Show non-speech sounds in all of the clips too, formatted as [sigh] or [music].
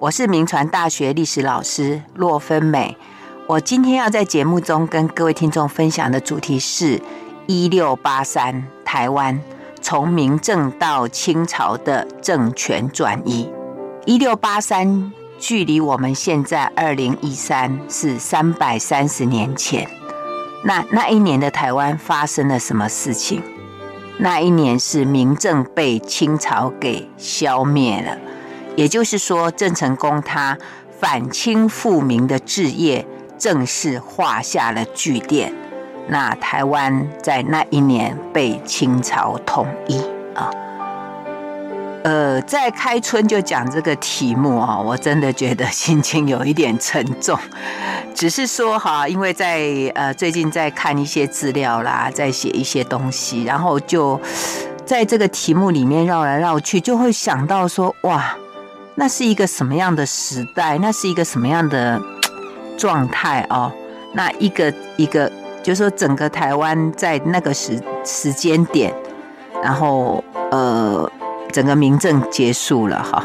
我是铭传大学历史老师骆芬美。我今天要在节目中跟各位听众分享的主题是一六八三台湾从明政到清朝的政权转移。一六八三距离我们现在二零一三是三百三十年前。那那一年的台湾发生了什么事情？那一年是明政被清朝给消灭了。也就是说，郑成功他反清复明的志业正式画下了句点。那台湾在那一年被清朝统一啊。呃，在开春就讲这个题目啊，我真的觉得心情有一点沉重。只是说哈，因为在呃最近在看一些资料啦，在写一些东西，然后就在这个题目里面绕来绕去，就会想到说哇。那是一个什么样的时代？那是一个什么样的 [tsk] 状态哦？那一个一个，就是说整个台湾在那个时时间点，然后呃，整个民政结束了哈。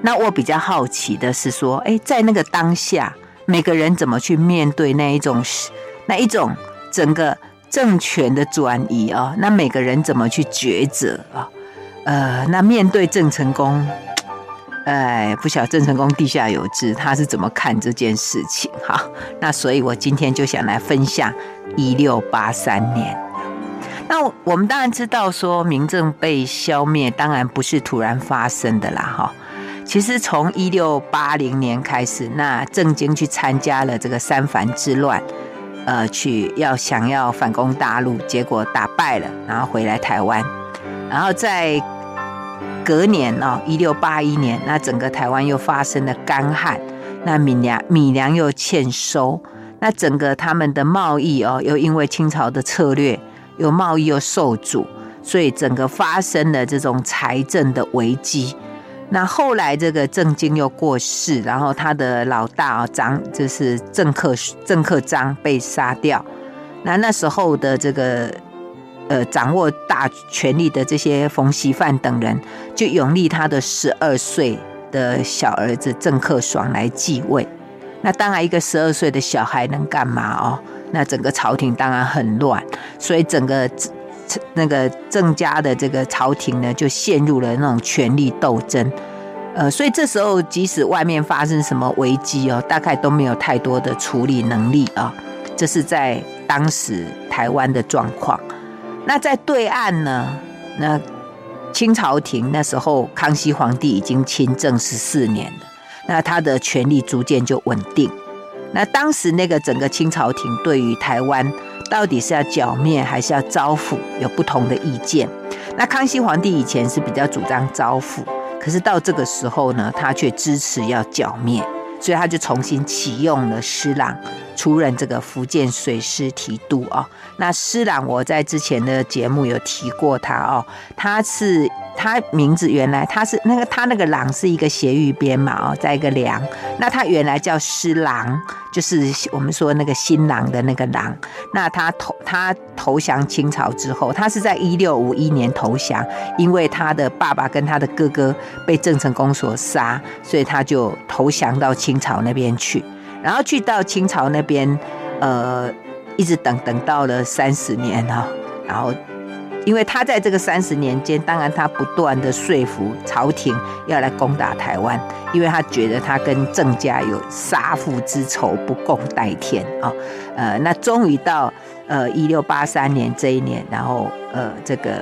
那我比较好奇的是说，哎，在那个当下，每个人怎么去面对那一种那一种整个政权的转移啊？那每个人怎么去抉择啊？呃，那面对郑成功。哎，不晓郑成功地下有知，他是怎么看这件事情？哈，那所以我今天就想来分享一六八三年。那我们当然知道说，明郑被消灭，当然不是突然发生的啦，哈。其实从一六八零年开始，那郑经去参加了这个三藩之乱，呃，去要想要反攻大陆，结果打败了，然后回来台湾，然后在。隔年哦，一六八一年，那整个台湾又发生了干旱，那米粮米粮又欠收，那整个他们的贸易哦，又因为清朝的策略，又贸易又受阻，所以整个发生了这种财政的危机。那后来这个郑经又过世，然后他的老大啊张就是郑克郑克章被杀掉，那那时候的这个。呃，掌握大权力的这些冯锡范等人，就拥立他的十二岁的小儿子郑克爽来继位。那当然，一个十二岁的小孩能干嘛哦？那整个朝廷当然很乱，所以整个那个郑家的这个朝廷呢，就陷入了那种权力斗争。呃，所以这时候，即使外面发生什么危机哦，大概都没有太多的处理能力啊。这是在当时台湾的状况。那在对岸呢？那清朝廷那时候，康熙皇帝已经亲政十四年了，那他的权力逐渐就稳定。那当时那个整个清朝廷对于台湾到底是要剿灭还是要招抚，有不同的意见。那康熙皇帝以前是比较主张招抚，可是到这个时候呢，他却支持要剿灭。所以他就重新启用了施琅出任这个福建水师提督哦。那施琅我在之前的节目有提过他哦，他是。他名字原来他是那个他那个琅是一个斜玉边嘛哦，在一个梁，那他原来叫施琅，就是我们说那个新郎的那个郎。那他投他投降清朝之后，他是在一六五一年投降，因为他的爸爸跟他的哥哥被郑成功所杀，所以他就投降到清朝那边去，然后去到清朝那边，呃，一直等等到了三十年哈，然后。因为他在这个三十年间，当然他不断的说服朝廷要来攻打台湾，因为他觉得他跟郑家有杀父之仇，不共戴天啊。呃，那终于到呃一六八三年这一年，然后呃这个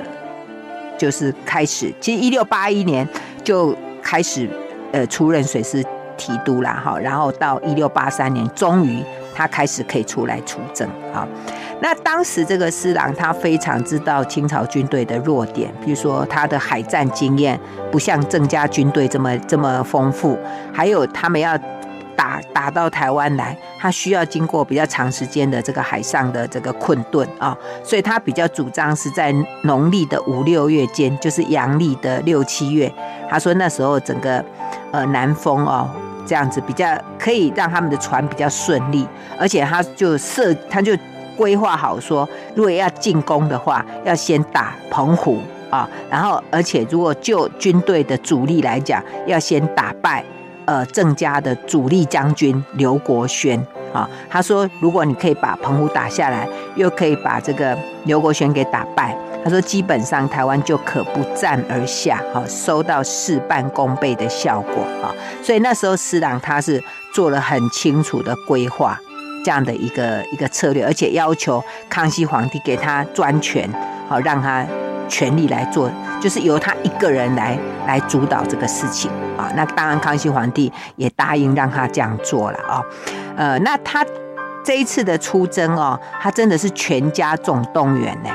就是开始，其实一六八一年就开始呃出任水师提督啦哈，然后到一六八三年，终于他开始可以出来出征啊。那当时这个施琅他非常知道清朝军队的弱点，比如说他的海战经验不像郑家军队这么这么丰富，还有他们要打打到台湾来，他需要经过比较长时间的这个海上的这个困顿啊，所以他比较主张是在农历的五六月间，就是阳历的六七月，他说那时候整个呃南风哦这样子比较可以让他们的船比较顺利，而且他就设他就。规划好说，如果要进攻的话，要先打澎湖啊，然后而且如果就军队的主力来讲，要先打败呃郑家的主力将军刘国轩啊。他说，如果你可以把澎湖打下来，又可以把这个刘国轩给打败，他说基本上台湾就可不战而下，好收到事半功倍的效果啊。所以那时候施琅他是做了很清楚的规划。这样的一个一个策略，而且要求康熙皇帝给他专权，好让他全力来做，就是由他一个人来来主导这个事情啊。那当然，康熙皇帝也答应让他这样做了啊。呃，那他这一次的出征哦，他真的是全家总动员呢。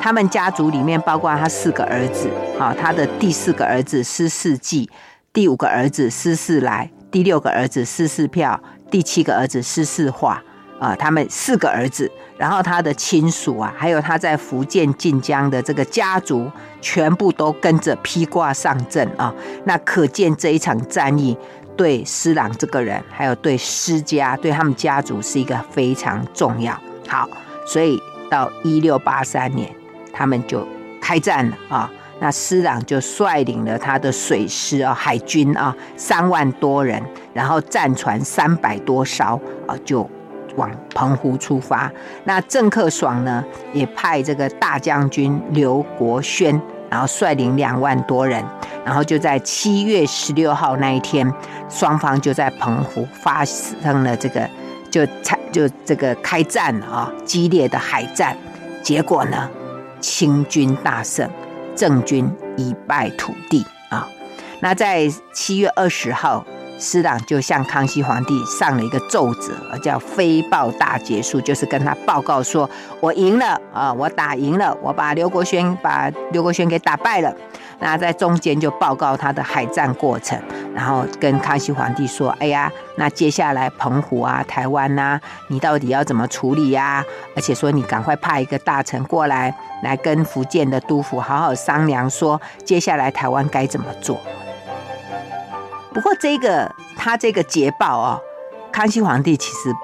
他们家族里面包括他四个儿子啊，他的第四个儿子施世济，第五个儿子施世来，第六个儿子施世票，第七个儿子施世化。啊，他们四个儿子，然后他的亲属啊，还有他在福建晋江的这个家族，全部都跟着披挂上阵啊。那可见这一场战役对施琅这个人，还有对施家，对他们家族是一个非常重要。好，所以到一六八三年，他们就开战了啊。那施琅就率领了他的水师啊，海军啊，三万多人，然后战船三百多艘啊，就。往澎湖出发，那郑克爽呢，也派这个大将军刘国轩，然后率领两万多人，然后就在七月十六号那一天，双方就在澎湖发生了这个就参就这个开战了啊，激烈的海战，结果呢，清军大胜，郑军一败涂地啊。那在七月二十号。施琅就向康熙皇帝上了一个奏折，叫《飞报大捷书》，就是跟他报告说：“我赢了啊，我打赢了，我把刘国轩把刘国轩给打败了。”那在中间就报告他的海战过程，然后跟康熙皇帝说：“哎呀，那接下来澎湖啊、台湾呐、啊，你到底要怎么处理呀、而且说你赶快派一个大臣过来，来跟福建的督府好好商量，说接下来台湾该怎么做。”不过这个他这个捷报哦，康熙皇帝其实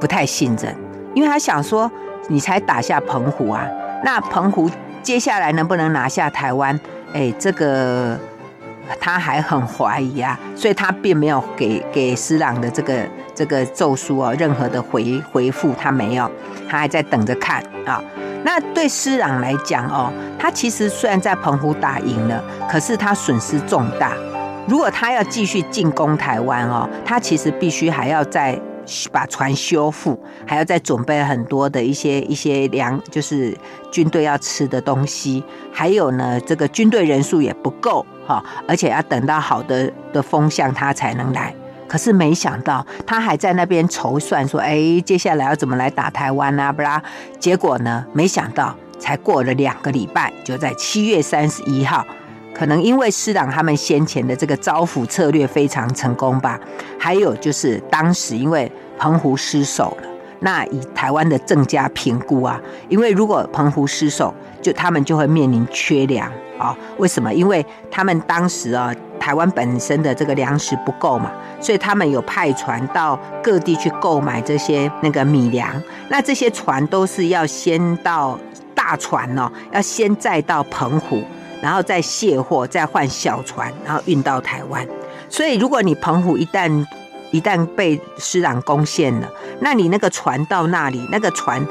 不太信任，因为他想说，你才打下澎湖啊，那澎湖接下来能不能拿下台湾？哎，这个他还很怀疑啊，[laughs] 所以他并没有给给施琅的这个这个奏书哦任何的回回复，他没有，他还在等着看啊。那对施琅来讲哦，他其实虽然在澎湖打赢了，可是他损失重大。如果他要继续进攻台湾哦，他其实必须还要再把船修复，还要再准备很多的一些一些粮，就是军队要吃的东西，还有呢，这个军队人数也不够哈，而且要等到好的的风向他才能来。可是没想到他还在那边筹算说，哎，接下来要怎么来打台湾啊？不啦，结果呢，没想到才过了两个礼拜，就在七月三十一号。可能因为施琅他们先前的这个招抚策略非常成功吧，还有就是当时因为澎湖失守了，那以台湾的郑家评估啊，因为如果澎湖失守，就他们就会面临缺粮啊。为什么？因为他们当时啊，台湾本身的这个粮食不够嘛，所以他们有派船到各地去购买这些那个米粮。那这些船都是要先到大船哦，要先载到澎湖。然后再卸货，再换小船，然后运到台湾。所以，如果你澎湖一旦一旦被施琅攻陷了，那你那个船到那里，那个船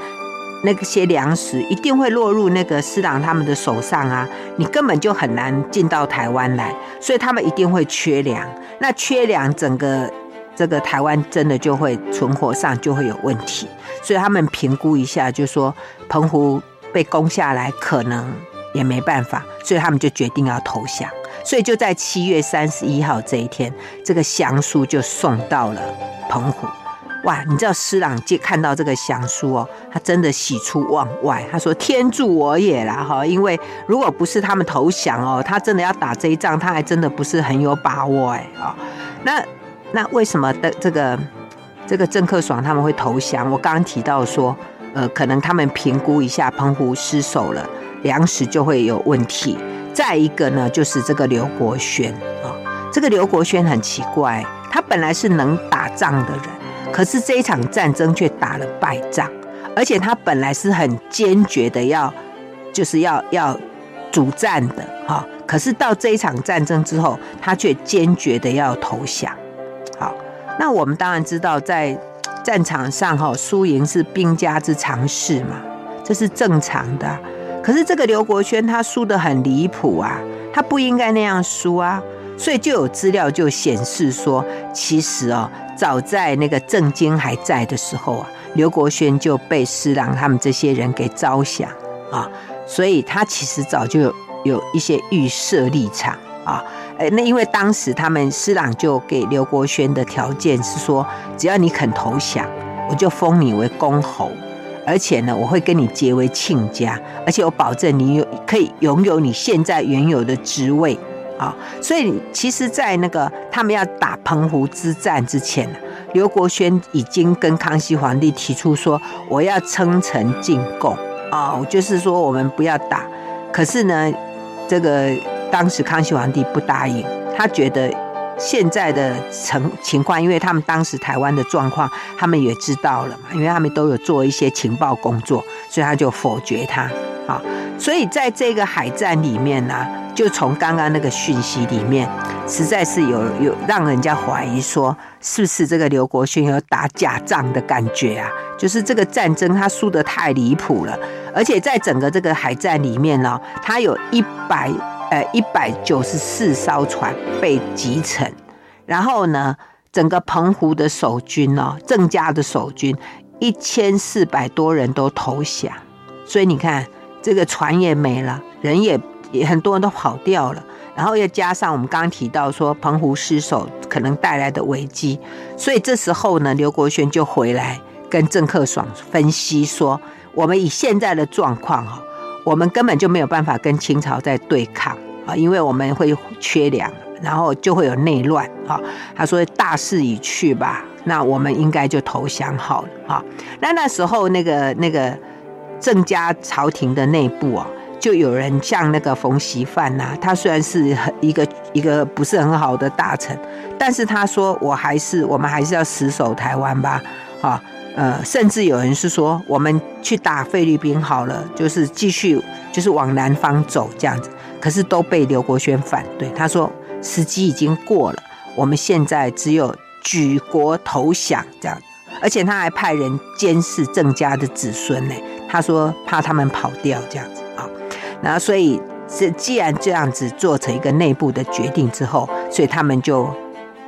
那些粮食一定会落入那个施琅他们的手上啊，你根本就很难进到台湾来。所以他们一定会缺粮。那缺粮，整个这个台湾真的就会存活上就会有问题。所以他们评估一下，就说澎湖被攻下来可能。也没办法，所以他们就决定要投降。所以就在七月三十一号这一天，这个降书就送到了澎湖。哇，你知道施琅见看到这个降书哦，他真的喜出望外。他说：“天助我也啦！”哈，因为如果不是他们投降哦，他真的要打这一仗，他还真的不是很有把握哎啊。那那为什么的这个这个郑克爽他们会投降？我刚刚提到说，呃，可能他们评估一下澎湖失守了。粮食就会有问题。再一个呢，就是这个刘国轩啊，这个刘国轩很奇怪，他本来是能打仗的人，可是这一场战争却打了败仗，而且他本来是很坚决的要，就是要要主战的哈，可是到这一场战争之后，他却坚决的要投降。好，那我们当然知道，在战场上哈，输赢是兵家之常事嘛，这是正常的。可是这个刘国轩他输得很离谱啊，他不应该那样输啊。所以就有资料就显示说，其实哦，早在那个郑经还在的时候啊，刘国轩就被施琅他们这些人给招降啊，所以他其实早就有一些预设立场啊。哎，那因为当时他们施琅就给刘国轩的条件是说，只要你肯投降，我就封你为公侯，而且呢，我会跟你结为亲家，而且我保证你有可以拥有你现在原有的职位。啊，所以其实，在那个他们要打澎湖之战之前，刘国轩已经跟康熙皇帝提出说，我要称臣进贡啊，就是说我们不要打。可是呢，这个当时康熙皇帝不答应，他觉得现在的情情况，因为他们当时台湾的状况，他们也知道了嘛，因为他们都有做一些情报工作，所以他就否决他。啊，所以在这个海战里面呢，就从刚刚那个讯息里面，实在是有有让人家怀疑说，是不是这个刘国勋有打假仗的感觉啊？就是这个战争他输得太离谱了，而且在整个这个海战里面呢，他有一百呃一百九十四艘船被击沉，然后呢，整个澎湖的守军呢，郑家的守军一千四百多人都投降，所以你看。这个船也没了，人也也很多人都跑掉了，然后又加上我们刚刚提到说澎湖失守可能带来的危机，所以这时候呢，刘国轩就回来跟郑克爽分析说，我们以现在的状况哈，我们根本就没有办法跟清朝在对抗啊，因为我们会缺粮，然后就会有内乱啊。他说大势已去吧，那我们应该就投降好了啊。那那时候那个那个。郑家朝廷的内部啊，就有人像那个冯锡范呐，他虽然是一个一个不是很好的大臣，但是他说我还是我们还是要死守台湾吧，啊，呃，甚至有人是说我们去打菲律宾好了，就是继续就是往南方走这样子，可是都被刘国轩反对，他说时机已经过了，我们现在只有举国投降这样，而且他还派人监视郑家的子孙呢。他说怕他们跑掉这样子啊，然后所以是既然这样子做成一个内部的决定之后，所以他们就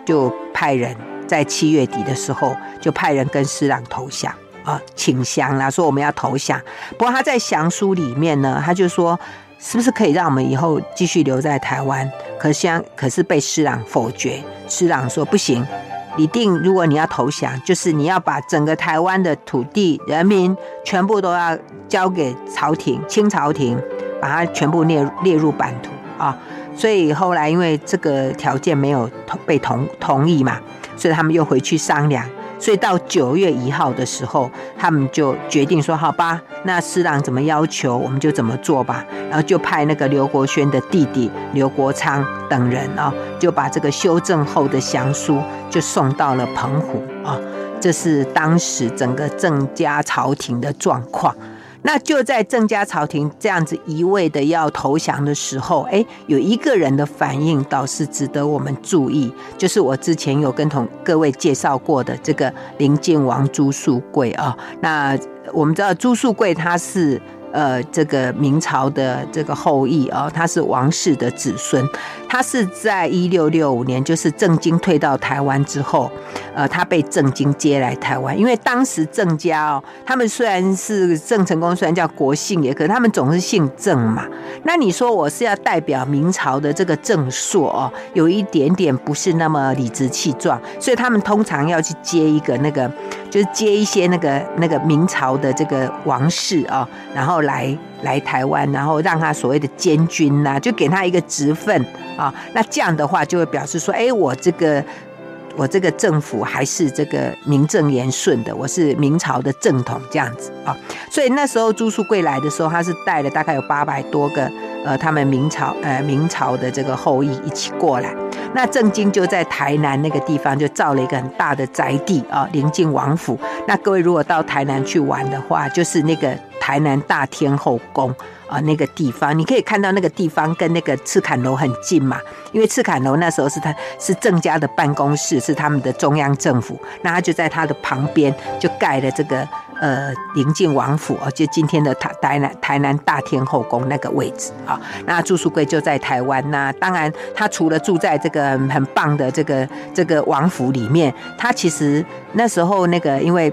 就派人在七月底的时候就派人跟施琅投降啊，请降啦，说我们要投降。不过他在降书里面呢，他就说是不是可以让我们以后继续留在台湾？可是可是被施琅否决，施琅说不行。你定，如果你要投降，就是你要把整个台湾的土地、人民全部都要交给朝廷、清朝廷，把它全部列列入版图啊。所以后来因为这个条件没有被同同意嘛，所以他们又回去商量。所以到九月一号的时候，他们就决定说：“好吧，那施琅怎么要求，我们就怎么做吧。”然后就派那个刘国轩的弟弟刘国昌等人啊，就把这个修正后的降书就送到了澎湖啊。这是当时整个郑家朝廷的状况。那就在郑家朝廷这样子一味的要投降的时候，哎，有一个人的反应倒是值得我们注意，就是我之前有跟同各位介绍过的这个临晋王朱树贵啊。那我们知道朱树贵他是。呃，这个明朝的这个后裔啊，他是王室的子孙，他是在一六六五年，就是郑经退到台湾之后，呃，他被郑经接来台湾，因为当时郑家哦，他们虽然是郑成功，虽然叫国姓爷，可是他们总是姓郑嘛。那你说我是要代表明朝的这个郑朔哦，有一点点不是那么理直气壮，所以他们通常要去接一个那个。就是接一些那个那个明朝的这个王室啊，然后来来台湾，然后让他所谓的监军呐，就给他一个职分啊。那这样的话，就会表示说，哎，我这个我这个政府还是这个名正言顺的，我是明朝的正统这样子啊。所以那时候朱术贵来的时候，他是带了大概有八百多个呃，他们明朝呃明朝的这个后裔一起过来。那郑经就在台南那个地方就造了一个很大的宅地啊，临近王府。那各位如果到台南去玩的话，就是那个台南大天后宫啊那个地方，你可以看到那个地方跟那个赤崁楼很近嘛，因为赤崁楼那时候是他是郑家的办公室，是他们的中央政府，那他就在他的旁边就盖了这个呃临近王府哦，就今天的台台南台南大天后宫那个位置啊。那朱书贵就在台湾，那当然他除了住在这个很棒的这个这个王府里面，他其实那时候那个因为。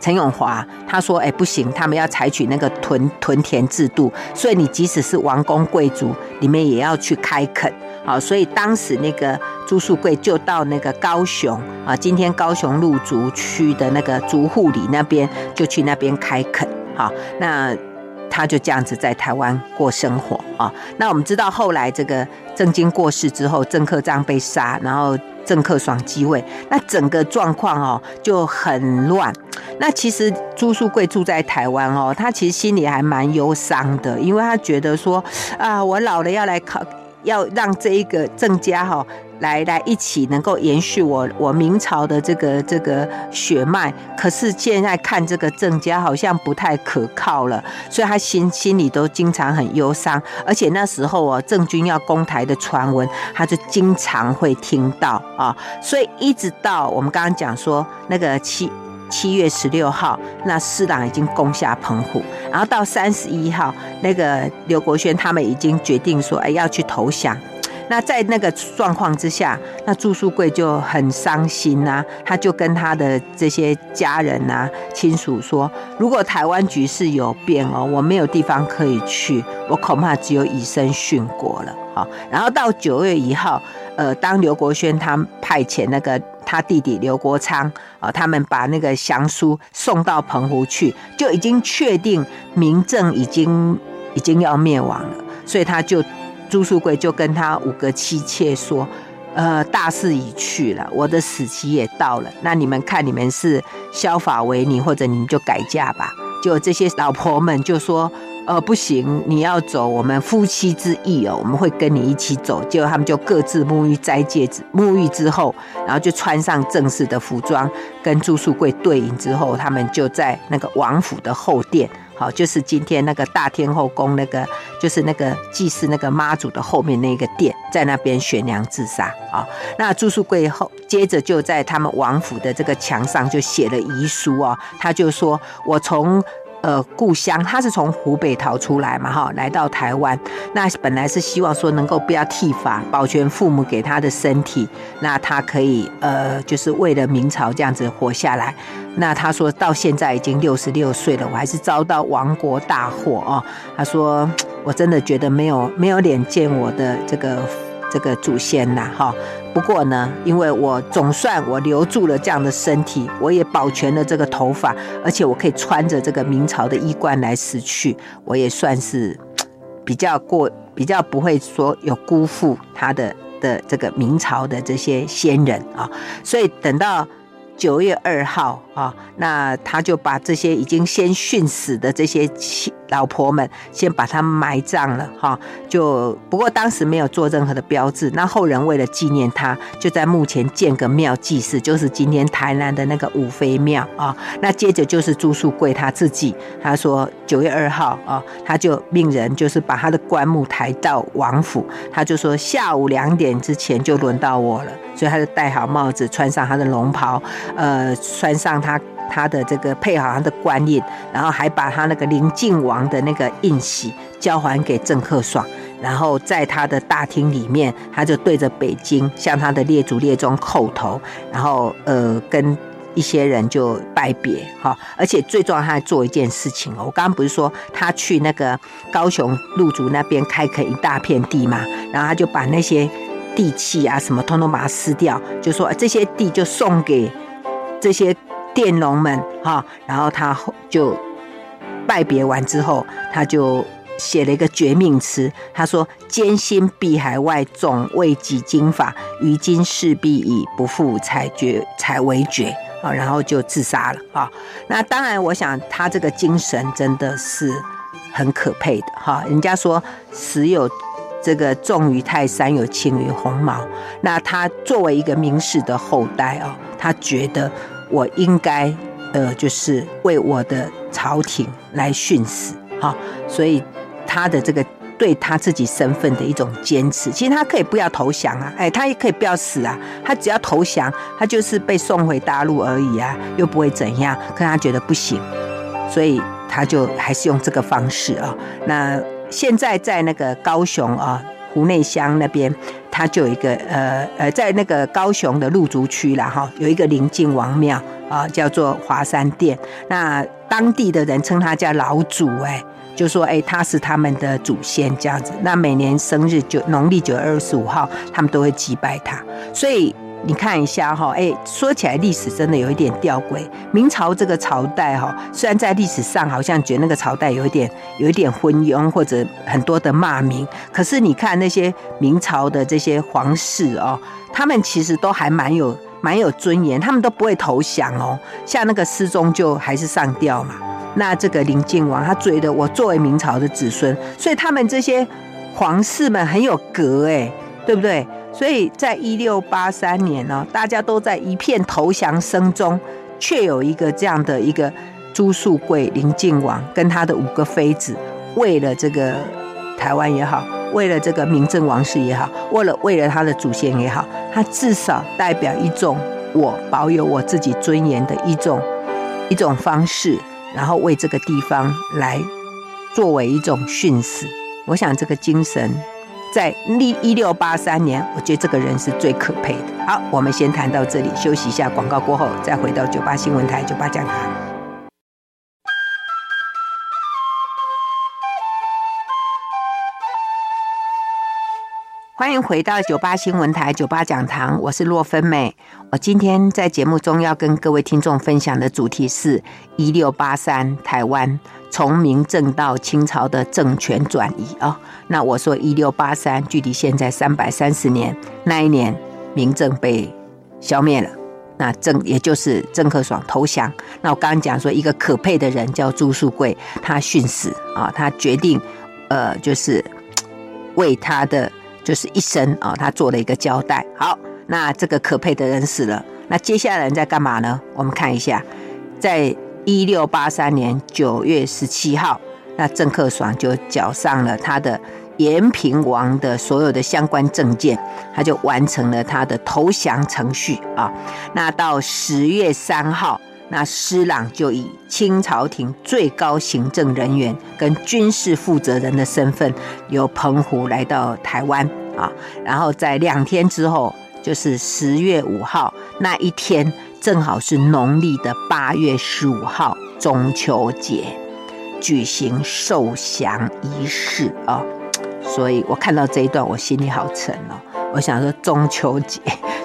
陈永华他说：“哎，不行，他们要采取那个屯屯田制度，所以你即使是王公贵族，里面也要去开垦。好，所以当时那个朱树贵就到那个高雄啊，今天高雄鹿竹区的那个竹户里那边，就去那边开垦。好，那他就这样子在台湾过生活啊。那我们知道后来这个郑经过世之后，郑克章被杀，然后。”郑克爽继位，那整个状况哦就很乱。那其实朱树贵住在台湾哦，他其实心里还蛮忧伤的，因为他觉得说啊，我老了要来考，要让这一个郑家哈。来来一起能够延续我我明朝的这个这个血脉，可是现在看这个郑家好像不太可靠了，所以他心心里都经常很忧伤，而且那时候哦，郑军要攻台的传闻，他就经常会听到啊，所以一直到我们刚刚讲说那个七七月十六号，那四党已经攻下澎湖，然后到三十一号，那个刘国轩他们已经决定说，哎，要去投降。那在那个状况之下，那朱书贵就很伤心呐，他就跟他的这些家人呐、亲属说，如果台湾局势有变哦，我没有地方可以去，我恐怕只有以身殉国了。好，然后到九月一号，呃，当刘国轩他派遣那个他弟弟刘国昌啊，他们把那个降书送到澎湖去，就已经确定明郑已经已经要灭亡了，所以他就。朱树贵就跟他五个妻妾说：“呃，大势已去了，我的死期也到了。那你们看，你们是削发为尼，或者你们就改嫁吧。”就这些老婆们就说：“呃，不行，你要走，我们夫妻之义哦，我们会跟你一起走。”结果他们就各自沐浴摘戒指，沐浴之后，然后就穿上正式的服装，跟朱书贵对饮之后，他们就在那个王府的后殿。好，就是今天那个大天后宫那个，就是那个祭祀那个妈祖的后面那个殿，在那边悬梁自杀啊。那朱书贵后接着就在他们王府的这个墙上就写了遗书啊，他就说：“我从。”呃，故乡他是从湖北逃出来嘛，哈，来到台湾。那本来是希望说能够不要剃发，保全父母给他的身体。那他可以呃，就是为了明朝这样子活下来。那他说到现在已经六十六岁了，我还是遭到亡国大祸哦。他说我真的觉得没有没有脸见我的这个。这个祖先呐，哈，不过呢，因为我总算我留住了这样的身体，我也保全了这个头发，而且我可以穿着这个明朝的衣冠来死去，我也算是 [tsk] 比较过，比较不会说有辜负他的的这个明朝的这些先人啊，所以等到。九月二号啊，那他就把这些已经先殉死的这些妻老婆们，先把他埋葬了哈。就不过当时没有做任何的标志，那后人为了纪念他，就在墓前建个庙祭祀，就是今天台南的那个五妃庙啊。那接着就是朱树贵他自己，他说九月二号啊，他就命人就是把他的棺木抬到王府，他就说下午两点之前就轮到我了，所以他就戴好帽子，穿上他的龙袍。呃，穿上他他他的这个配好他的官印，然后还把他那个临晋王的那个印玺交还给郑克爽，然后在他的大厅里面，他就对着北京向他的列祖列宗叩头，然后呃跟一些人就拜别哈，而且最重要他还做一件事情哦，我刚刚不是说他去那个高雄鹿竹那边开垦一大片地嘛，然后他就把那些地契啊什么通通把它撕掉，就说这些地就送给。这些佃农们哈，然后他就拜别完之后，他就写了一个绝命词。他说：“艰辛碧海外，总为己经法，于今势必已不复，才绝才为绝啊。”然后就自杀了啊。那当然，我想他这个精神真的是很可佩的哈。人家说死有这个重于泰山，有轻于鸿毛。那他作为一个名士的后代哦。他觉得我应该，呃，就是为我的朝廷来殉死，哈，所以他的这个对他自己身份的一种坚持。其实他可以不要投降啊，哎，他也可以不要死啊，他只要投降，他就是被送回大陆而已啊，又不会怎样。可他觉得不行，所以他就还是用这个方式啊。那现在在那个高雄啊，湖内乡那边，他就有一个呃呃，在那个高雄的路竹区啦哈，有一个临靖王庙啊，叫做华山殿。那当地的人称他叫老祖哎。就说哎，他是他们的祖先这样子。那每年生日就农历九月二十五号，他们都会祭拜他。所以你看一下哈，哎，说起来历史真的有一点吊诡。明朝这个朝代哈，虽然在历史上好像觉得那个朝代有一点有一点昏庸或者很多的骂名，可是你看那些明朝的这些皇室哦，他们其实都还蛮有蛮有尊严，他们都不会投降哦。像那个思宗就还是上吊嘛。那这个林靖王，他觉得我作为明朝的子孙，所以他们这些皇室们很有格哎，对不对？所以在一六八三年呢，大家都在一片投降声中，却有一个这样的一个朱树贵临靖王跟他的五个妃子，为了这个台湾也好，为了这个明郑王室也好，为了为了他的祖先也好，他至少代表一种我保有我自己尊严的一种一种方式。然后为这个地方来作为一种殉死，我想这个精神在一六八三年，我觉得这个人是最可佩的。好，我们先谈到这里，休息一下，广告过后再回到九八新闻台九八讲堂。欢迎回到九八新闻台九八讲堂，我是洛芬美。我今天在节目中要跟各位听众分享的主题是一六八三台湾从明郑到清朝的政权转移啊。那我说一六八三，距离现在三百三十年，那一年明政被消灭了，那郑也就是郑克爽投降。那我刚刚讲说一个可佩的人叫朱树贵，他殉死啊，他决定呃，就是为他的。就是一生啊，他做了一个交代。好，那这个可佩的人死了，那接下来人在干嘛呢？我们看一下，在一六八三年九月十七号，那郑克爽就缴上了他的延平王的所有的相关证件，他就完成了他的投降程序啊。那到十月三号。那施琅就以清朝廷最高行政人员跟军事负责人的身份，由澎湖来到台湾啊，然后在两天之后，就是十月五号那一天，正好是农历的八月十五号中秋节，举行受降仪式啊，所以我看到这一段，我心里好沉哦。我想说中秋节。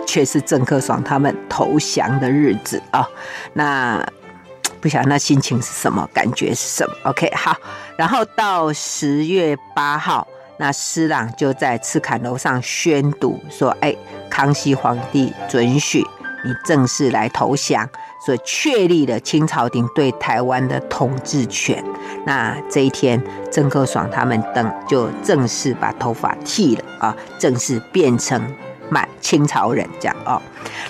却是郑克爽他们投降的日子啊，那 [tsk] 不晓得那心情是什么，感觉是什么？OK，好，然后到十月八号，那施琅就在赤坎楼上宣读说：“哎，康熙皇帝准许你正式来投降，所以确立了清朝廷对台湾的统治权。”那这一天，郑克爽他们等就正式把头发剃了啊，正式变成。满清朝人这样哦，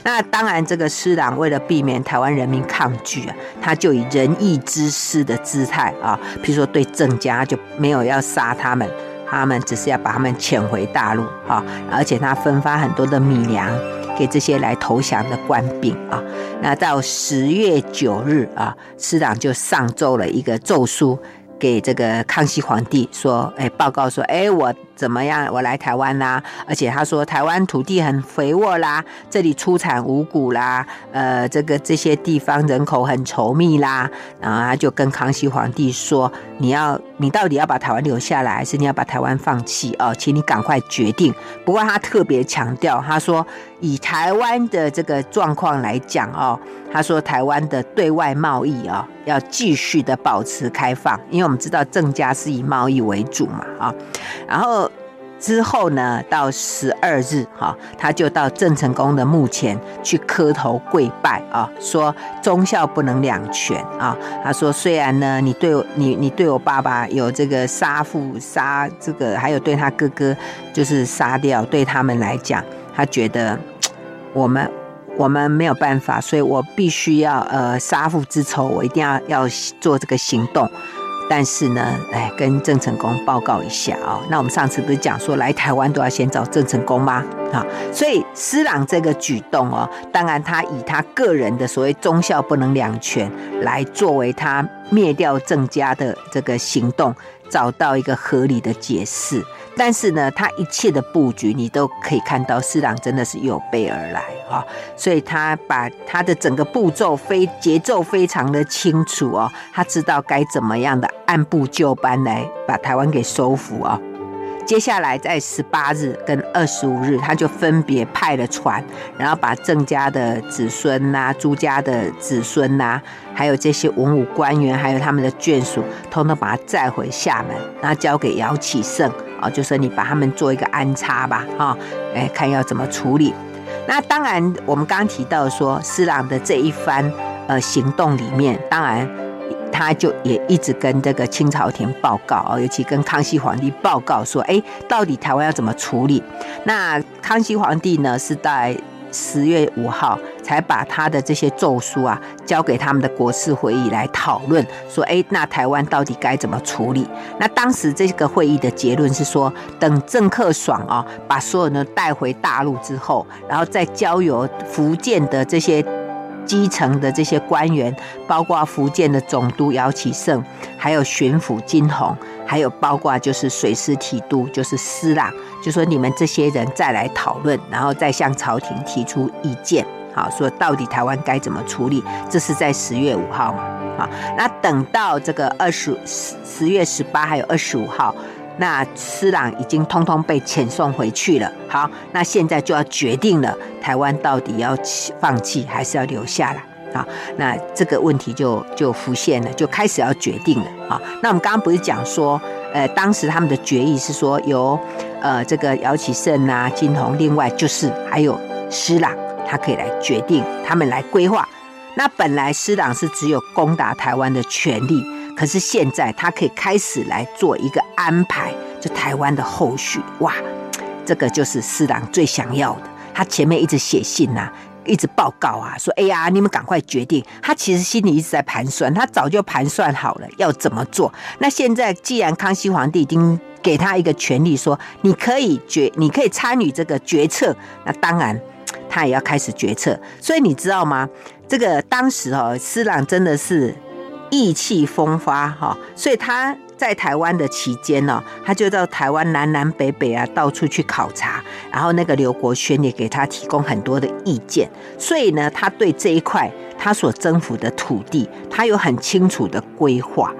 那当然，这个施琅为了避免台湾人民抗拒啊，他就以仁义之师的姿态啊，譬如说对郑家就没有要杀他们，他们只是要把他们遣回大陆啊，而且他分发很多的米粮给这些来投降的官兵啊。那到十月九日啊，师长就上奏了一个奏书。给这个康熙皇帝说，哎，报告说，哎，我怎么样？我来台湾啦，而且他说台湾土地很肥沃啦，这里出产五谷啦，呃，这个这些地方人口很稠密啦，然后他就跟康熙皇帝说，你要，你到底要把台湾留下来，还是你要把台湾放弃？哦，请你赶快决定。不过他特别强调，他说以台湾的这个状况来讲，哦。他说：“台湾的对外贸易哦，要继续的保持开放，因为我们知道郑家是以贸易为主嘛，啊，然后之后呢，到十二日哈，他就到郑成功的墓前去磕头跪拜啊，说忠孝不能两全啊。他说，虽然呢，你对你你对我爸爸有这个杀父杀这个，还有对他哥哥就是杀掉，对他们来讲，他觉得我们。”我们没有办法，所以我必须要呃杀父之仇，我一定要要做这个行动。但是呢，哎，跟郑成功报告一下啊、哦。那我们上次不是讲说来台湾都要先找郑成功吗？啊，所以施琅这个举动哦，当然他以他个人的所谓忠孝不能两全来作为他灭掉郑家的这个行动，找到一个合理的解释。但是呢，他一切的布局，你都可以看到，四郎真的是有备而来啊，所以他把他的整个步骤非节奏非常的清楚哦，他知道该怎么样的按部就班来把台湾给收服啊。接下来在十八日跟二十五日，他就分别派了船，然后把郑家的子孙呐、朱家的子孙呐、还有这些文武官员，还有他们的眷属，通通把他载回厦门，然后交给姚启圣啊，就说你把他们做一个安插吧，哈，哎，看要怎么处理。那当然，我们刚刚提到说，施琅的这一番呃行动里面，当然。他就也一直跟这个清朝廷报告啊，尤其跟康熙皇帝报告说，哎，到底台湾要怎么处理？那康熙皇帝呢，是在十月五号才把他的这些奏书啊交给他们的国事会议来讨论，说，哎，那台湾到底该怎么处理？那当时这个会议的结论是说，等郑克爽啊把所有人带回大陆之后，然后再交由福建的这些。基层的这些官员，包括福建的总督姚启圣，还有巡抚金鸿，还有包括就是水师提督就是施琅，就说你们这些人再来讨论，然后再向朝廷提出意见，好，说到底台湾该怎么处理？这是在十月五号嘛，好，那等到这个二十十十月十八还有二十五号。那施琅已经通通被遣送回去了。好，那现在就要决定了，台湾到底要放弃还是要留下来？好，那这个问题就就浮现了，就开始要决定了。好，那我们刚刚不是讲说，呃，当时他们的决议是说由呃这个姚启圣啊、金鸿，另外就是还有施琅，他可以来决定，他们来规划。那本来施琅是只有攻打台湾的权利。可是现在他可以开始来做一个安排，就台湾的后续哇，这个就是施琅最想要的。他前面一直写信呐、啊，一直报告啊，说哎呀，你们赶快决定。他其实心里一直在盘算，他早就盘算好了要怎么做。那现在既然康熙皇帝已经给他一个权利，说你可以决，你可以参与这个决策，那当然他也要开始决策。所以你知道吗？这个当时哦，施琅真的是。意气风发哈，所以他在台湾的期间呢，他就到台湾南南北北啊到处去考察，然后那个刘国轩也给他提供很多的意见，所以呢，他对这一块他所征服的土地，他有很清楚的规划。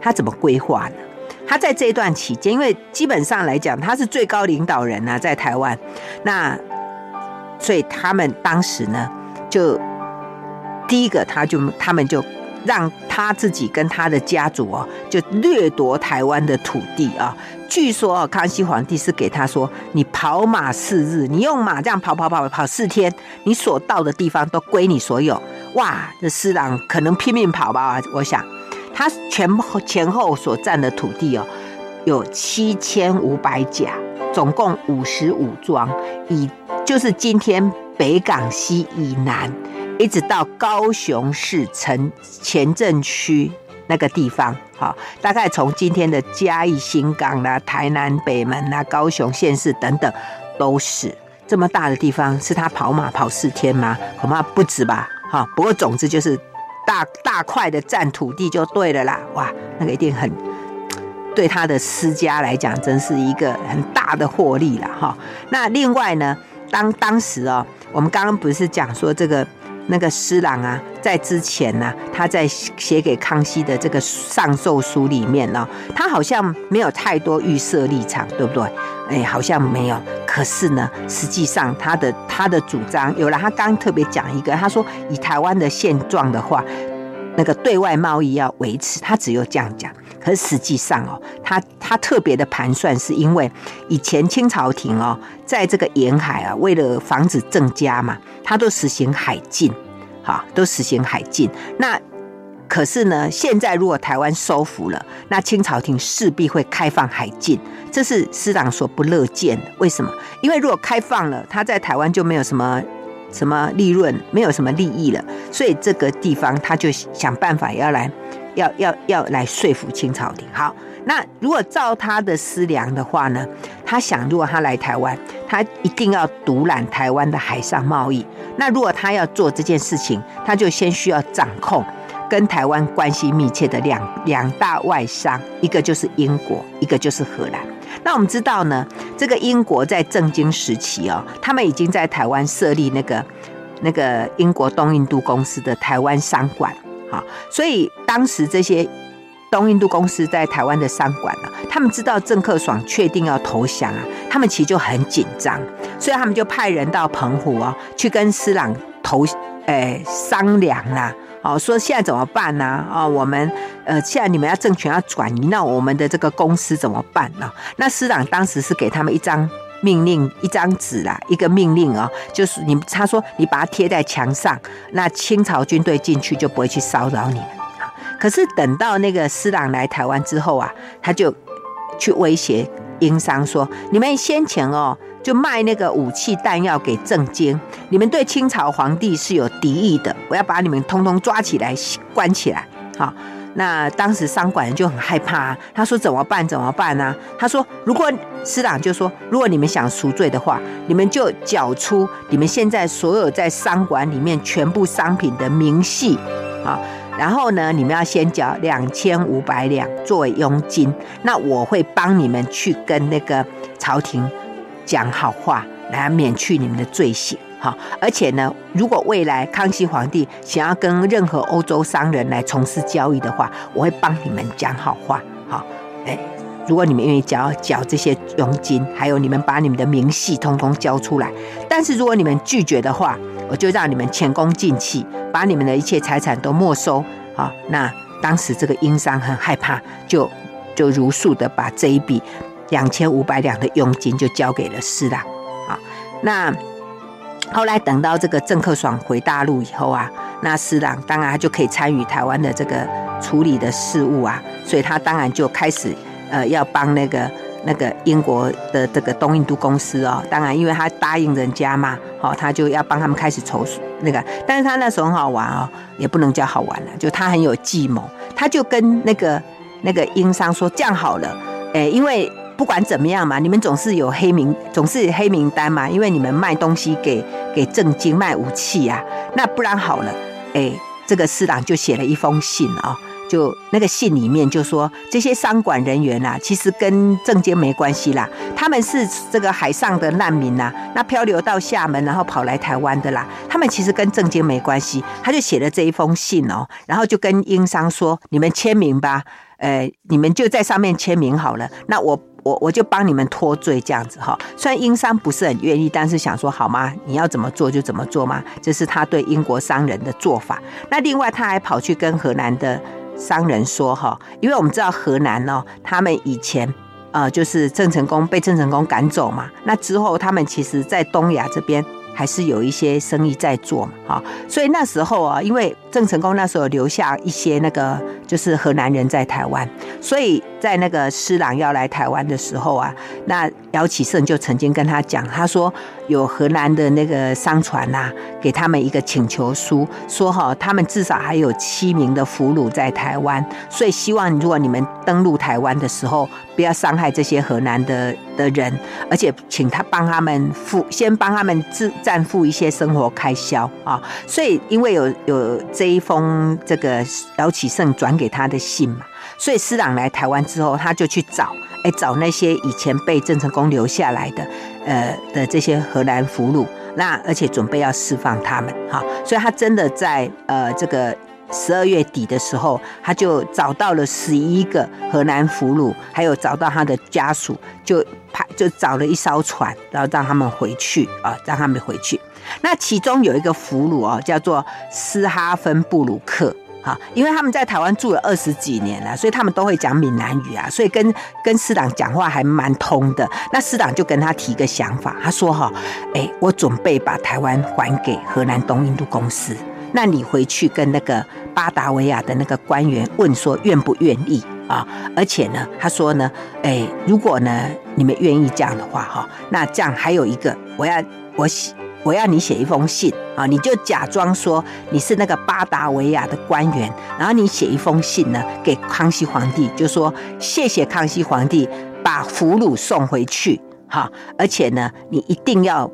他怎么规划呢？他在这一段期间，因为基本上来讲，他是最高领导人啊，在台湾，那所以他们当时呢，就第一个，他就他们就。让他自己跟他的家族哦，就掠夺台湾的土地啊。据说啊，康熙皇帝是给他说：“你跑马四日，你用马这样跑跑跑跑四天，你所到的地方都归你所有。”哇，这施琅可能拼命跑吧？我想，他前前后所占的土地哦，有七千五百甲，总共五十五庄，以就是今天北港溪以南。一直到高雄市城前镇区那个地方，好，大概从今天的嘉义、新港啦、台南北门啦、高雄县市等等，都是这么大的地方，是他跑马跑四天吗？恐怕不止吧，哈。不过总之就是大大块的占土地就对了啦，哇，那个一定很对他的私家来讲，真是一个很大的获利了哈。那另外呢，当当时哦，我们刚刚不是讲说这个。那个施琅啊，在之前呢、啊，他在写给康熙的这个上奏书里面呢、他好像没有太多预设立场，对不对？哎，好像没有。可是呢，实际上他的他的主张有了。他刚特别讲一个，他说以台湾的现状的话，那个对外贸易要维持，他只有这样讲。可是实际上哦，他他特别的盘算是因为以前清朝廷哦，在这个沿海啊，为了防止郑家嘛，他都实行海禁，哈，都实行海禁。那可是呢，现在如果台湾收复了，那清朝廷势必会开放海禁，这是施琅所不乐见的。为什么？因为如果开放了，他在台湾就没有什么什么利润，没有什么利益了，所以这个地方他就想办法要来。要要要来说服清朝廷。好，那如果照他的思量的话呢，他想，如果他来台湾，他一定要独揽台湾的海上贸易。那如果他要做这件事情，他就先需要掌控跟台湾关系密切的两两大外商，一个就是英国，一个就是荷兰。那我们知道呢，这个英国在政经时期哦，他们已经在台湾设立那个那个英国东印度公司的台湾商馆，好，所以当时这些东印度公司在台湾的商馆呢，他们知道郑克爽确定要投降啊，他们其实就很紧张，所以他们就派人到澎湖哦，去跟施琅投，诶商量啦。哦，说现在怎么办呢？啊、哦，我们呃，现在你们要政权要转移，那我们的这个公司怎么办呢？那施琅当时是给他们一张命令，一张纸啦，一个命令哦，就是你他说你把它贴在墙上，那清朝军队进去就不会去骚扰你们。可是等到那个施琅来台湾之后啊，他就去威胁英商说，你们先前哦。就卖那个武器弹药给郑经，你们对清朝皇帝是有敌意的，我要把你们通通抓起来关起来。好，那当时商馆人就很害怕啊，他说怎么办？怎么办呢？他说，如果师长就说，如果你们想赎罪的话，你们就缴出你们现在所有在商馆里面全部商品的明细啊，然后呢，你们要先缴两千五百两作为佣金，那我会帮你们去跟那个朝廷。讲好话来免去你们的罪行，好，而且呢，如果未来康熙皇帝想要跟任何欧洲商人来从事交易的话，我会帮你们讲好话，好，哎，如果你们愿意交缴这些佣金，还有你们把你们的明细通通交出来，但是如果你们拒绝的话，我就让你们前功尽弃，把你们的一切财产都没收，好，那当时这个英商很害怕，就就如数的把这一笔。两千五百两的佣金就交给了施琅，啊，那后来等到这个郑克爽回大陆以后啊，那施琅当然他就可以参与台湾的这个处理的事务啊，所以他当然就开始呃要帮那个那个英国的这个东印度公司哦，当然因为他答应人家嘛，好，他就要帮他们开始筹那个，但是他那时候很好玩哦，也不能叫好玩了，就他很有计谋，他就跟那个那个英商说这样好了，诶，因为。不管怎么样嘛，你们总是有黑名，总是黑名单嘛，因为你们卖东西给给郑经卖武器啊，那不然好了，哎，这个施琅就写了一封信、哦，就那个信里面就说这些商管人员啊，其实跟郑经没关系啦，他们是这个海上的难民呐、那漂流到厦门，然后跑来台湾的啦，他们其实跟郑经没关系，他就写了这一封信哦，然后就跟英商说，你们签名吧，呃，你们就在上面签名好了，那我。我我就帮你们脱罪这样子哈，虽然英商不是很愿意，但是想说好吗？你要怎么做就怎么做嘛，这是他对英国商人的做法。那另外他还跑去跟荷兰的商人说哈，因为我们知道荷兰哦，他们以前呃就是郑成功被郑成功赶走嘛，那之后他们其实在东亚这边。还是有一些生意在做嘛，哈，所以那时候啊，因为郑成功那时候留下一些那个就是荷兰人在台湾，所以在那个施琅要来台湾的时候啊，那姚启圣就曾经跟他讲，他说有荷兰的那个商船呐，给他们一个请求书，说哈，他们至少还有七名的俘虏在台湾，所以希望如果你们登陆台湾的时候，不要伤害这些荷兰的的人，而且请他帮他们付，先帮他们自暂付一些生活开销啊。所以因为有有这一封这个姚启圣转给他的信嘛，所以施琅来台湾之后，他就去找，哎，找那些以前被郑成功留下来的，呃的这些荷兰俘虏，那而且准备要释放他们哈。所以他真的在呃这个。十二月底的时候，他就找到了十一个荷兰俘虏，还有找到他的家属，就派就找了一艘船，然后让他们回去啊，让他们回去。那其中有一个俘虏哦，叫做斯哈芬布鲁克哈，因为他们在台湾住了二十几年了，所以他们都会讲闽南语啊，所以跟跟施琅讲话还蛮通的。那施琅就跟他提个想法，他说哈，哎，我准备把台湾还给荷兰东印度公司。那你回去跟那个巴达维亚的那个官员问说愿不愿意啊？而且呢，他说呢，哎，如果呢你们愿意这样的话哈，那这样还有一个，我要我我要你写一封信啊，你就假装说你是那个巴达维亚的官员，然后你写一封信呢给康熙皇帝，就说谢谢康熙皇帝把俘虏送回去，哈，而且呢，你一定要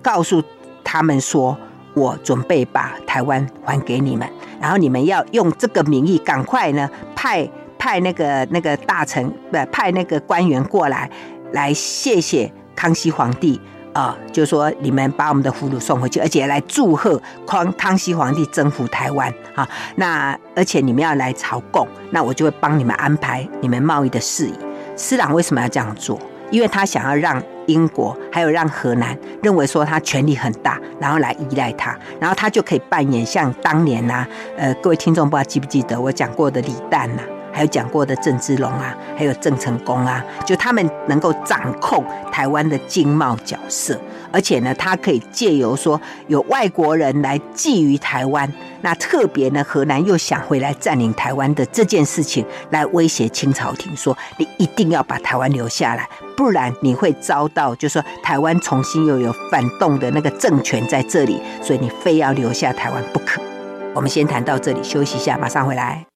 告诉他们说，我准备把台湾还给你们，然后你们要用这个名义赶快呢派派那个那个大臣不派那个官员过来，来谢谢康熙皇帝。啊、呃，就说你们把我们的俘虏送回去，而且来祝贺康康熙皇帝征服台湾啊。那而且你们要来朝贡，那我就会帮你们安排你们贸易的事宜。施琅为什么要这样做？因为他想要让英国还有让荷兰认为说他权力很大，然后来依赖他，然后他就可以扮演像当年呐、呃，各位听众不知道记不记得我讲过的李旦呐、还有讲过的郑芝龙啊，还有郑成功啊，就他们能够掌控台湾的经贸角色，而且呢，他可以借由说有外国人来觊觎台湾，那特别呢，荷兰又想回来占领台湾的这件事情，来威胁清朝廷说，你一定要把台湾留下来，不然你会遭到，就是说台湾重新又有反动的那个政权在这里，所以你非要留下台湾不可。我们先谈到这里，休息一下，马上回来。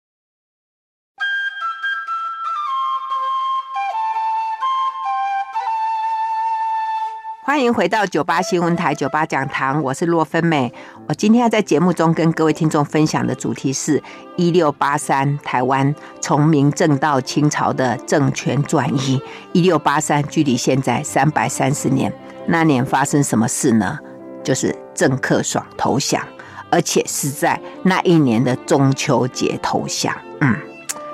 欢迎回到九八新闻台九八讲堂，我是洛芬美。我今天要在节目中跟各位听众分享的主题是一六八三台湾从明政到清朝的政权转移。一六八三距离现在三百三十年，那年发生什么事呢？就是郑克爽投降，而且是在那一年的中秋节投降。嗯。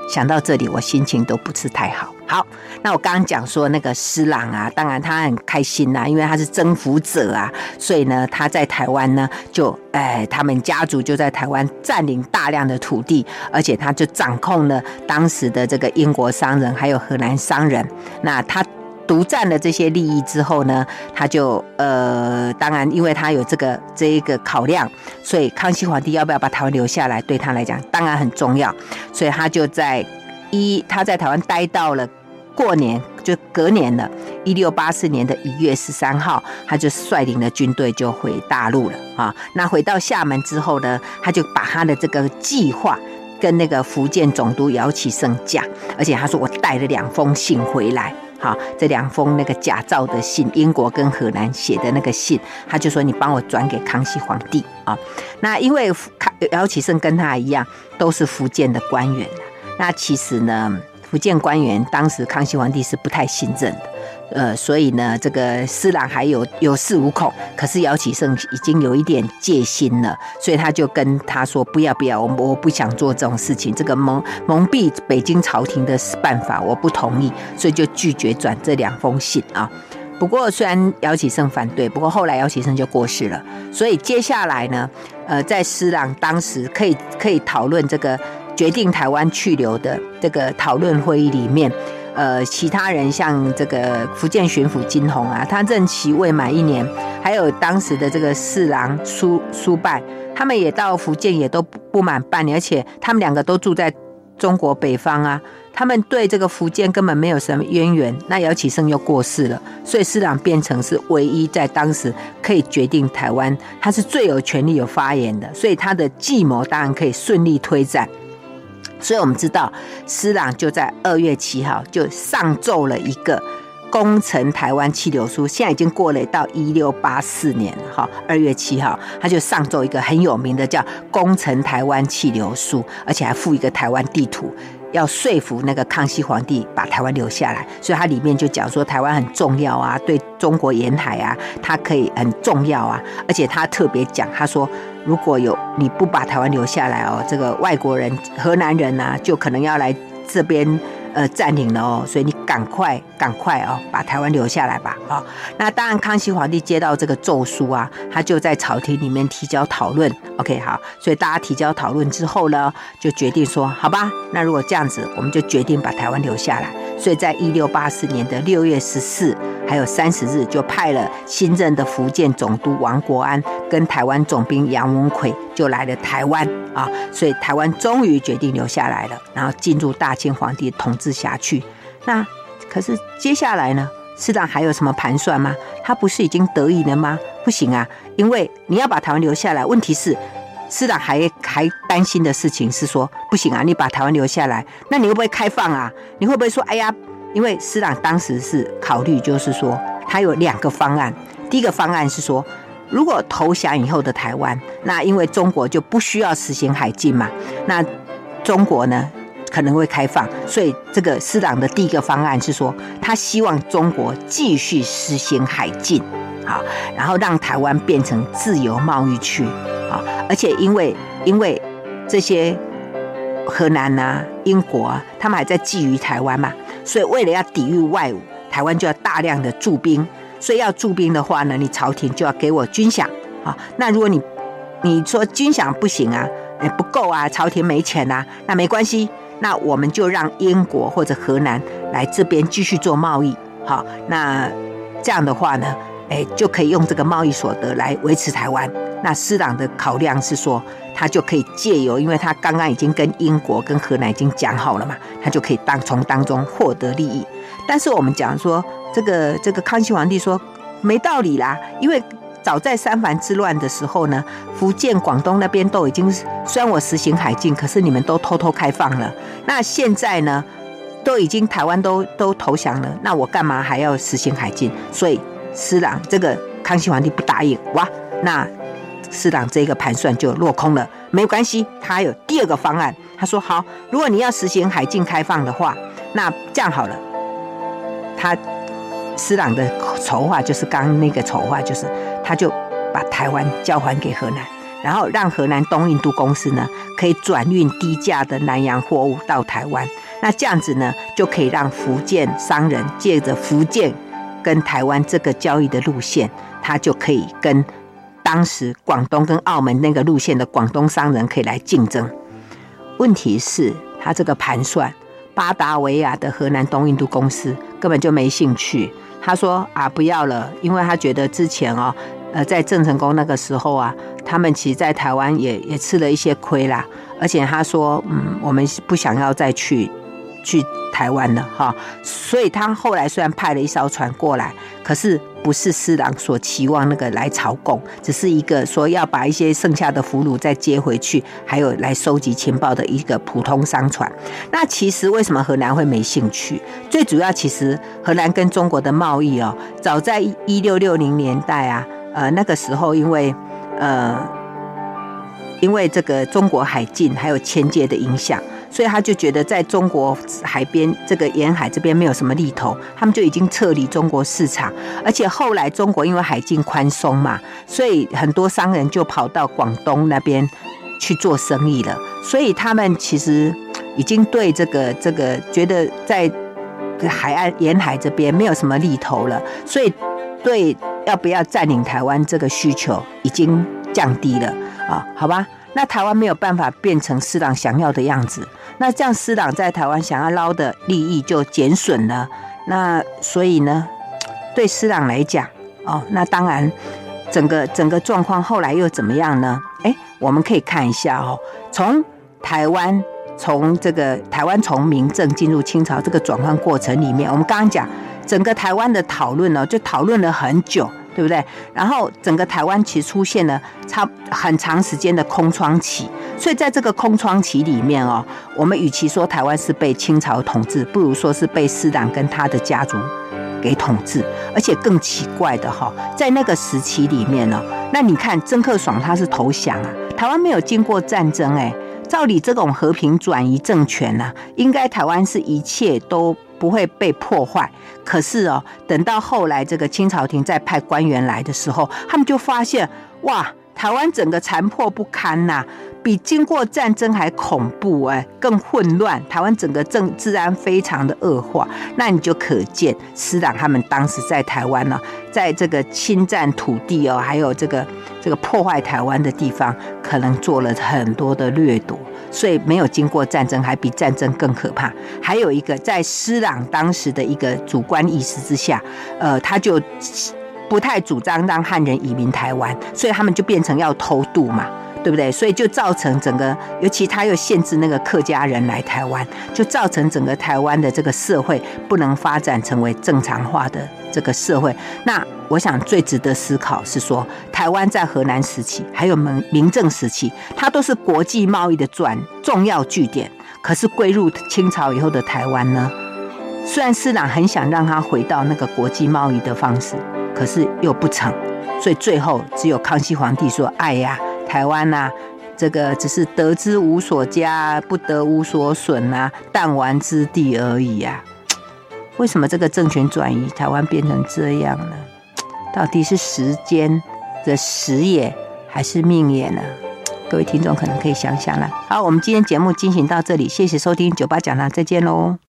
想到这里，我心情都不是太好。好，那我刚刚讲说那个施琅啊，当然他很开心呐、啊，因为他是征服者啊，所以呢，他在台湾呢，就哎，他们家族就在台湾占领大量的土地，而且他就掌控了当时的这个英国商人还有荷兰商人。那他。独占了这些利益之后呢，他就呃，当然，因为他有这个这一个考量，所以康熙皇帝要不要把台湾留下来，对他来讲当然很重要。所以他就在一他在台湾待到了过年，就隔年了，一六八四年的一月十三号，他就率领了军队就回大陆了啊。那回到厦门之后呢，他就把他的这个计划跟那个福建总督姚启圣讲，而且他说我带了两封信回来。好，这两封那个假造的信，英国跟荷兰写的那个信，他就说你帮我转给康熙皇帝啊。那因为康姚启圣跟他一样，都是福建的官员。那其实呢，福建官员当时康熙皇帝是不太信任的。呃，所以呢，这个施琅还有有恃无恐，可是姚启圣已经有一点戒心了，所以他就跟他说：“不要不要，我我不想做这种事情，这个蒙蒙蔽北京朝廷的办法，我不同意，所以就拒绝转这两封信啊。”不过虽然姚启圣反对，不过后来姚启圣就过世了，所以接下来呢，呃，在施琅当时可以可以讨论这个决定台湾去留的这个讨论会议里面。呃，其他人像这个福建巡抚金鸿啊，他任期未满一年，还有当时的这个侍郎苏苏拜，他们也到福建也都不满半年，而且他们两个都住在中国北方啊，他们对这个福建根本没有什么渊源。那姚启圣又过世了，所以侍郎变成是唯一在当时可以决定台湾，他是最有权力有发言的，所以他的计谋当然可以顺利推展。所以我们知道，施琅就在二月七号就上奏了一个攻城台湾气流书。现在已经过了到一六八四年了哈，二月七号他就上奏一个很有名的叫攻城台湾气流书，而且还附一个台湾地图。要说服那个康熙皇帝把台湾留下来，所以他里面就讲说台湾很重要啊，对中国沿海啊，它可以很重要啊，而且他特别讲，他说如果有你不把台湾留下来哦，这个外国人、河南人啊，就可能要来这边。呃，占领了哦，所以你赶快赶快哦，把台湾留下来吧，好，那当然，康熙皇帝接到这个奏书啊，他就在朝廷里面提交讨论。OK，好，所以大家提交讨论之后呢，就决定说，好吧，那如果这样子，我们就决定把台湾留下来。所以在一六八四年的六月十四，还有三十日，就派了新任的福建总督王国安跟台湾总兵杨文魁就来了台湾啊，所以台湾终于决定留下来了，然后进入大清皇帝统治辖区。那可是接下来呢？施琅还有什么盘算吗？他不是已经得意了吗？不行啊，因为你要把台湾留下来。问题是，施琅还还担心的事情是说，不行啊，你把台湾留下来，那你会不会开放啊？你会不会说，哎呀，因为施琅当时是考虑，就是说他有两个方案。第一个方案是说，如果投降以后的台湾，那因为中国就不需要实行海禁嘛，那中国呢？可能会开放，所以这个施琅的第一个方案是说，他希望中国继续实行海禁，好，然后让台湾变成自由贸易区，啊，而且因为因为这些荷兰啊、英国啊，他们还在觊觎台湾嘛，所以为了要抵御外侮，台湾就要大量的驻兵，所以要驻兵的话呢，你朝廷就要给我军饷，啊，那如果你你说军饷不行啊，也不够啊，朝廷没钱啊，那没关系。那我们就让英国或者荷兰来这边继续做贸易，好，那这样的话呢，哎，就可以用这个贸易所得来维持台湾。那施琅的考量是说，他就可以借由，因为他刚刚已经跟英国跟荷兰已经讲好了嘛，他就可以当从当中获得利益。但是我们讲说，这个这个康熙皇帝说没道理啦，因为。早在三藩之乱的时候呢，福建、广东那边都已经，虽然我实行海禁，可是你们都偷偷开放了。那现在呢，都已经台湾都都投降了，那我干嘛还要实行海禁？所以施琅这个康熙皇帝不答应，哇，那施琅这个盘算就落空了。没关系，他有第二个方案。他说好，如果你要实行海禁开放的话，那这样好了，他。施琅的筹划就是刚那个筹划，就是他就把台湾交还给荷兰，然后让荷兰东印度公司呢可以转运低价的南洋货物到台湾。那这样子呢，就可以让福建商人借着福建跟台湾这个交易的路线，他就可以跟当时广东跟澳门那个路线的广东商人可以来竞争。问题是，他这个盘算，巴达维亚的荷兰东印度公司根本就没兴趣。他说啊，不要了，因为他觉得之前哦，呃，在郑成功那个时候啊，他们其实在台湾也也吃了一些亏啦，而且他说，嗯，我们不想要再去。去台湾了哈，所以他后来虽然派了一艘船过来，可是不是施琅所期望那个来朝贡，只是一个说要把一些剩下的俘虏再接回去，还有来收集情报的一个普通商船。那其实为什么荷兰会没兴趣？最主要其实荷兰跟中国的贸易哦，早在一六六零年代啊，呃那个时候因为呃因为这个中国海禁还有迁界的影响。所以他就觉得在中国海边这个沿海这边没有什么利头，他们就已经撤离中国市场。而且后来中国因为海禁宽松嘛，所以很多商人就跑到广东那边去做生意了。所以他们其实已经对这个这个觉得在海岸沿海这边没有什么利头了，所以对要不要占领台湾这个需求已经降低了啊？好吧。那台湾没有办法变成施琅想要的样子，那这样施琅在台湾想要捞的利益就减损了。那所以呢，对施琅来讲，哦，那当然，整个整个状况后来又怎么样呢？哎，我们可以看一下哦，从台湾从这个台湾从明政进入清朝这个转换过程里面，我们刚刚讲整个台湾的讨论呢，就讨论了很久。对不对？然后整个台湾其实出现了差很长时间的空窗期，所以在这个空窗期里面哦，我们与其说台湾是被清朝统治，不如说是被施琅跟他的家族给统治。而且更奇怪的哈，在那个时期里面呢，那你看曾克爽他是投降啊，台湾没有经过战争哎，照理这种和平转移政权呢，应该台湾是一切都。不会被破坏，可是哦，等到后来这个清朝廷再派官员来的时候，他们就发现，哇，台湾整个残破不堪呐，比经过战争还恐怖哎，更混乱，台湾整个政治安非常的恶化。那你就可见施琅他们当时在台湾呢，在这个侵占土地哦，还有这个这个破坏台湾的地方，可能做了很多的掠夺。所以没有经过战争，还比战争更可怕。还有一个，在施琅当时的一个主观意识之下，呃，他就不太主张让汉人移民台湾，所以他们就变成要偷渡嘛。对不对？所以就造成整个，尤其他又限制那个客家人来台湾，就造成整个台湾的这个社会不能发展成为正常化的这个社会。那我想最值得思考是说，台湾在荷兰时期还有明明政时期，它都是国际贸易的转重要据点。可是归入清朝以后的台湾呢，虽然施琅很想让他回到那个国际贸易的方式，可是又不成，所以最后只有康熙皇帝说：“哎呀。”台湾呐、啊，这个只是得之无所加，不得无所损啊，弹丸之地而已啊。为什么这个政权转移，台湾变成这样呢？到底是时间的时也，还是命也呢？各位听众可能可以想想了。好，我们今天节目进行到这里，谢谢收听九八讲堂，再见喽。